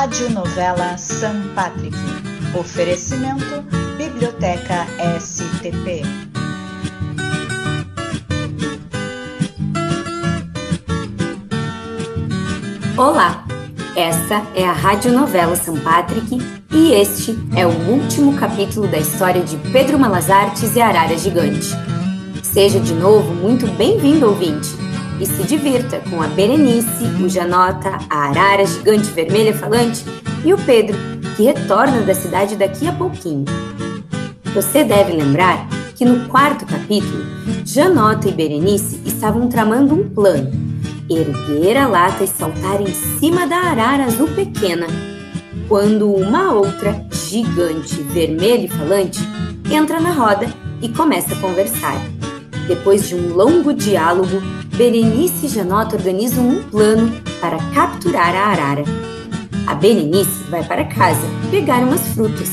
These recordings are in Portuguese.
Rádio Novela São Patrick. Oferecimento Biblioteca STP. Olá, essa é a Rádio Novela São Patrick e este é o último capítulo da história de Pedro Malazartes e Arara Gigante. Seja de novo muito bem-vindo, ouvinte, e se divirta com a Berenice, o Janota, a Arara Gigante Vermelha Falante e o Pedro, que retorna da cidade daqui a pouquinho. Você deve lembrar que no quarto capítulo, Janota e Berenice estavam tramando um plano erguer a lata e saltar em cima da arara azul pequena, quando uma outra, gigante, vermelha e falante, entra na roda e começa a conversar. Depois de um longo diálogo, Berenice e Janota organizam um plano para capturar a arara. A Berenice vai para casa pegar umas frutas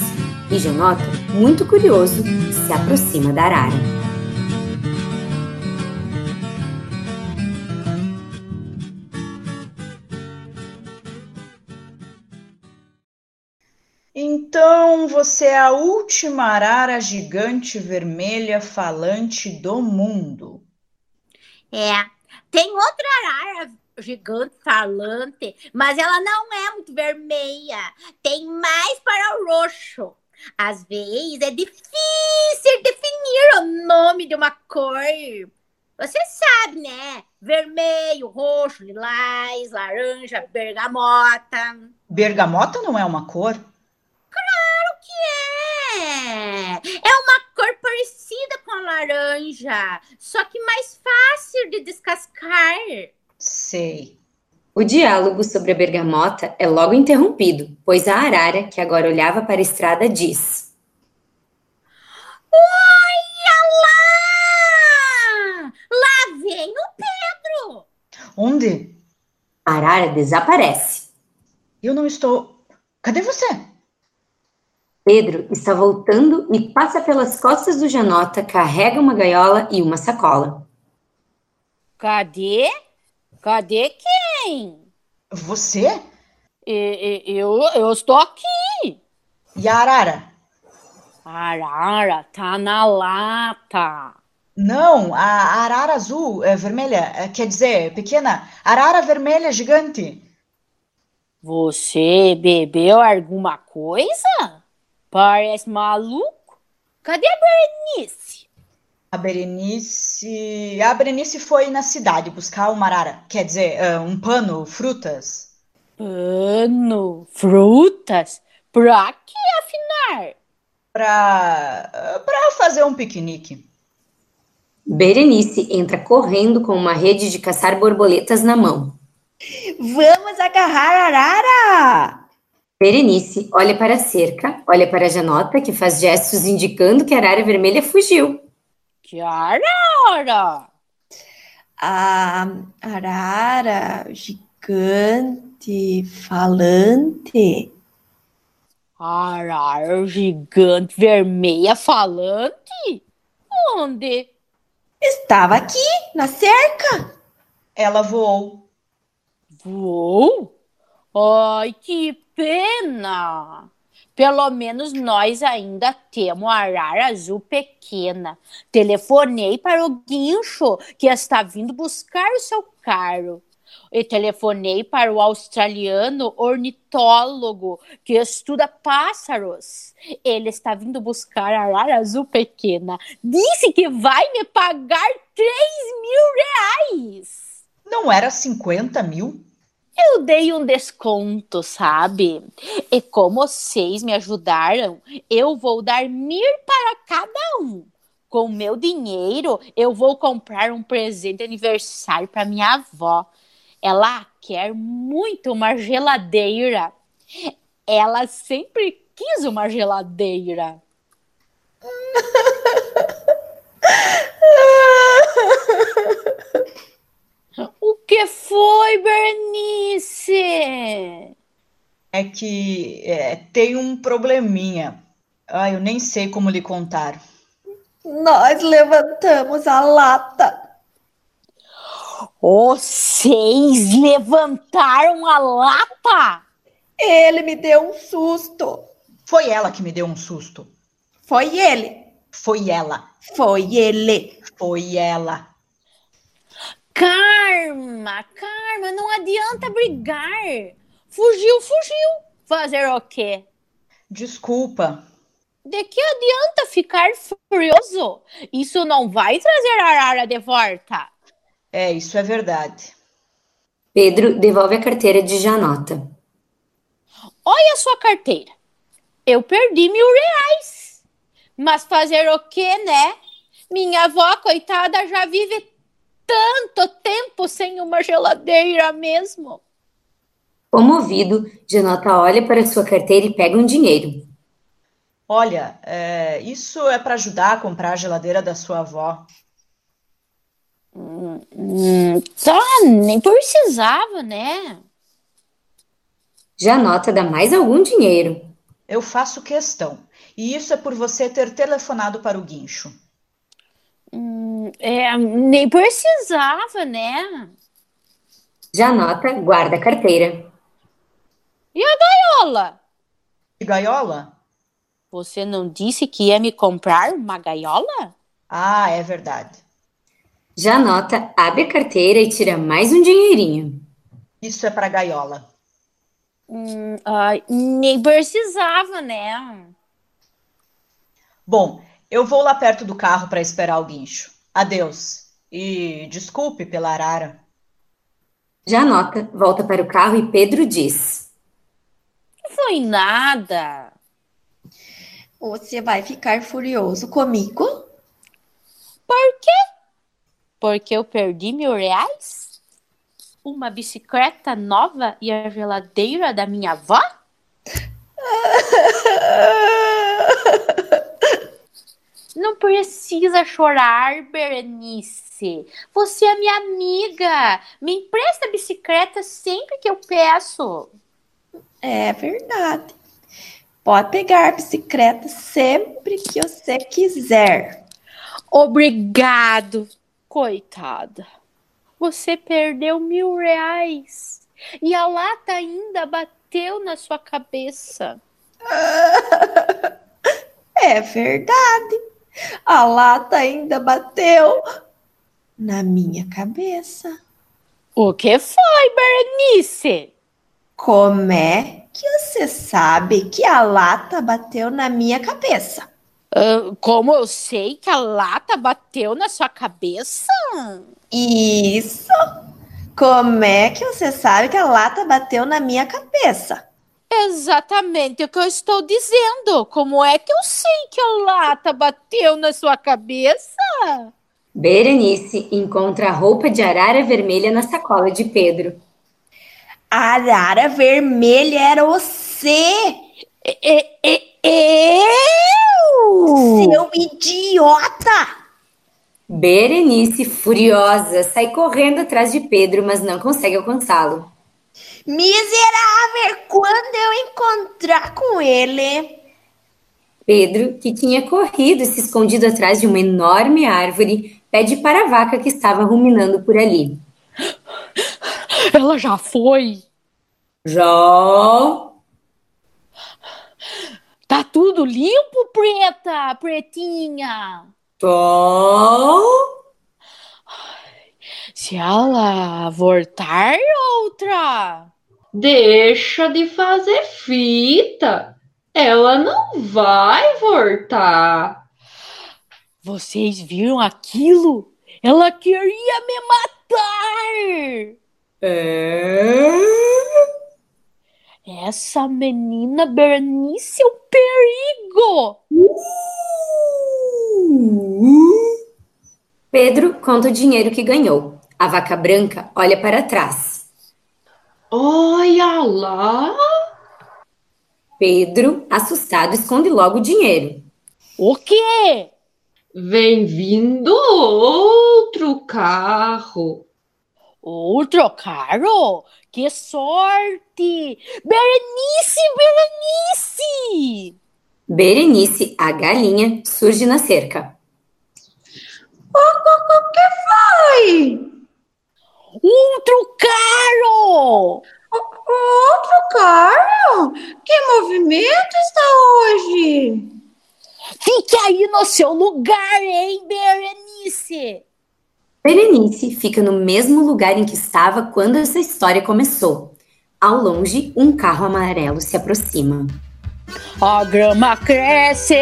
e Janota, muito curioso, se aproxima da arara. Então você é a última arara gigante vermelha falante do mundo. É, tem outra arara gigante falante, mas ela não é muito vermelha. Tem mais para o roxo. Às vezes é difícil definir o nome de uma cor. Você sabe, né? Vermelho, roxo, lilás, laranja, bergamota. Bergamota não é uma cor? Que é! É uma cor parecida com a laranja, só que mais fácil de descascar. Sei. O diálogo sobre a bergamota é logo interrompido, pois a arara, que agora olhava para a estrada, diz: Olha lá! Lá vem o Pedro! Onde? A arara desaparece. Eu não estou. Cadê você? Pedro está voltando e passa pelas costas do Janota, carrega uma gaiola e uma sacola. Cadê? Cadê quem? Você? Eu, eu estou aqui. E a arara? A arara tá na lata. Não, a arara azul, é, vermelha, é, quer dizer, pequena, arara vermelha gigante. Você bebeu alguma coisa? Parece maluco. Cadê a Berenice? A Berenice. A Berenice foi na cidade buscar uma arara. Quer dizer, uh, um pano, frutas. Pano, frutas? Pra que afinar? Pra. Uh, pra fazer um piquenique. Berenice entra correndo com uma rede de caçar borboletas na mão. Vamos agarrar a arara! Berenice olha para a cerca, olha para a Janota, que faz gestos indicando que a arara vermelha fugiu. Que arara? A arara gigante falante. Arara gigante vermelha falante? Onde? Estava aqui, na cerca. Ela voou. Voou? Ai, que pena! Pelo menos nós ainda temos a arara azul pequena. Telefonei para o guincho que está vindo buscar o seu carro. E telefonei para o australiano ornitólogo que estuda pássaros. Ele está vindo buscar a arara azul pequena. Disse que vai me pagar 3 mil reais. Não era 50 mil? Eu dei um desconto, sabe? E como vocês me ajudaram, eu vou dar mil para cada um. Com meu dinheiro, eu vou comprar um presente de aniversário para minha avó. Ela quer muito uma geladeira. Ela sempre quis uma geladeira. O que foi, Bernice? É que é, tem um probleminha. Ah, eu nem sei como lhe contar. Nós levantamos a lata. Vocês levantaram a lata? Ele me deu um susto. Foi ela que me deu um susto. Foi ele. Foi ela. Foi ele. Foi ela. Karma, Karma, não adianta brigar. Fugiu, fugiu. Fazer o quê? Desculpa. De que adianta ficar furioso? Isso não vai trazer a arara de volta. É, isso é verdade. Pedro devolve a carteira de Janota. Olha a sua carteira. Eu perdi mil reais. Mas fazer o quê, né? Minha avó, coitada, já vive tanto tempo sem uma geladeira mesmo. Comovido, Janota olha para sua carteira e pega um dinheiro. Olha, é, isso é para ajudar a comprar a geladeira da sua avó. Hum, tá, nem precisava, né? Janota dá mais algum dinheiro. Eu faço questão. E isso é por você ter telefonado para o guincho. Hum, é, nem precisava, né? Janota guarda a carteira. E a gaiola? E gaiola? Você não disse que ia me comprar uma gaiola? Ah, é verdade. Janota abre a carteira e tira mais um dinheirinho. Isso é para gaiola. Hum, ai, nem precisava, né? Bom, eu vou lá perto do carro para esperar o guincho. Adeus. E desculpe pela arara. Janota volta para o carro e Pedro diz: Não foi nada. Você vai ficar furioso comigo? Por quê? Porque eu perdi mil reais? Uma bicicleta nova e a geladeira da minha avó? Não precisa chorar, Berenice. Você é minha amiga. Me empresta a bicicleta sempre que eu peço. É verdade. Pode pegar a bicicleta sempre que você quiser. Obrigado, coitada. Você perdeu mil reais e a lata ainda bateu na sua cabeça. É verdade. A lata ainda bateu na minha cabeça. O que foi, Berenice? Como é que você sabe que a lata bateu na minha cabeça? Ah, como eu sei que a lata bateu na sua cabeça? Isso. Como é que você sabe que a lata bateu na minha cabeça? Exatamente o que eu estou dizendo. Como é que eu sei que a lata bateu na sua cabeça? Berenice encontra a roupa de arara vermelha na sacola de Pedro. A arara vermelha era você, E- e- e- eu? seu idiota! Berenice, furiosa, sai correndo atrás de Pedro, mas não consegue alcançá-lo. Miserável! Quando eu encontrar com ele, Pedro, que tinha corrido e se escondido atrás de uma enorme árvore, pede para a vaca que estava ruminando por ali. Ela já foi. Já Tá tudo limpo, preta, pretinha. tô. Se ela voltar, outra. Deixa de fazer fita. Ela não vai voltar. Vocês viram aquilo? Ela queria me matar. É? Essa menina Bernice é um perigo. Pedro conta o dinheiro que ganhou. A vaca branca olha para trás. Olha lá. Pedro, assustado, esconde logo o dinheiro. O quê? Vem vindo outro carro. Outro carro? Que sorte! Berenice, Berenice! Berenice, a galinha, surge na cerca. Oi! Outro carro! Outro carro? Fique aí no seu lugar, hein, Berenice? Berenice fica no mesmo lugar em que estava quando essa história começou. Ao longe, um carro amarelo se aproxima. A grama cresce,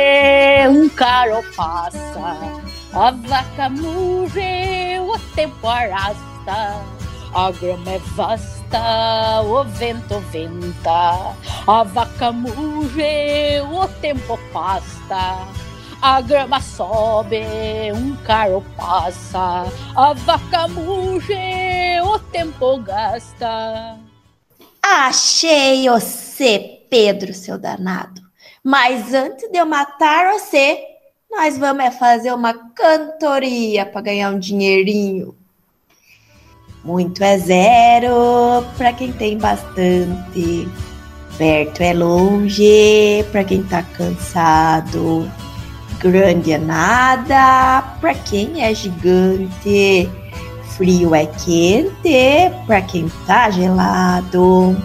um carro passa, a vaca murre, o tempo arrasta. A grama é vasta, o vento venta, a vaca murre, o tempo passa. A grama sobe, um carro passa, a vaca murre, o tempo gasta. Achei você, Pedro, seu danado. Mas antes de eu matar você, nós vamos é fazer uma cantoria para ganhar um dinheirinho. Muito é zero para quem tem bastante. Perto é longe para quem tá cansado. Grande é nada para quem é gigante. Frio é quente para quem tá gelado.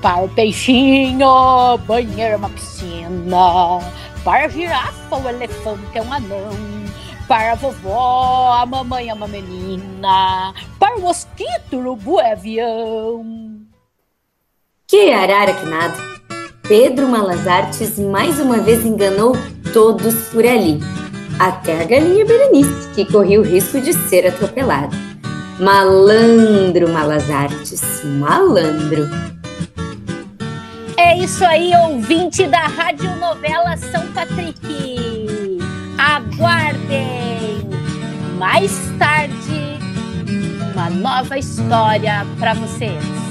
Para o peixinho, banheiro é uma piscina. Para a girafa, o elefante é um anão. Para a vovó, a mamãe é uma menina. Para o mosquito, o urubu é avião. Que arara que nada! Pedro Malazartes mais uma vez enganou todos por ali. Até a galinha Berenice, que corria o risco de ser atropelada. Malandro Malazartes, malandro. É isso aí, ouvinte da Rádio Novela São Patrick. Aguardem mais tarde uma nova história para vocês.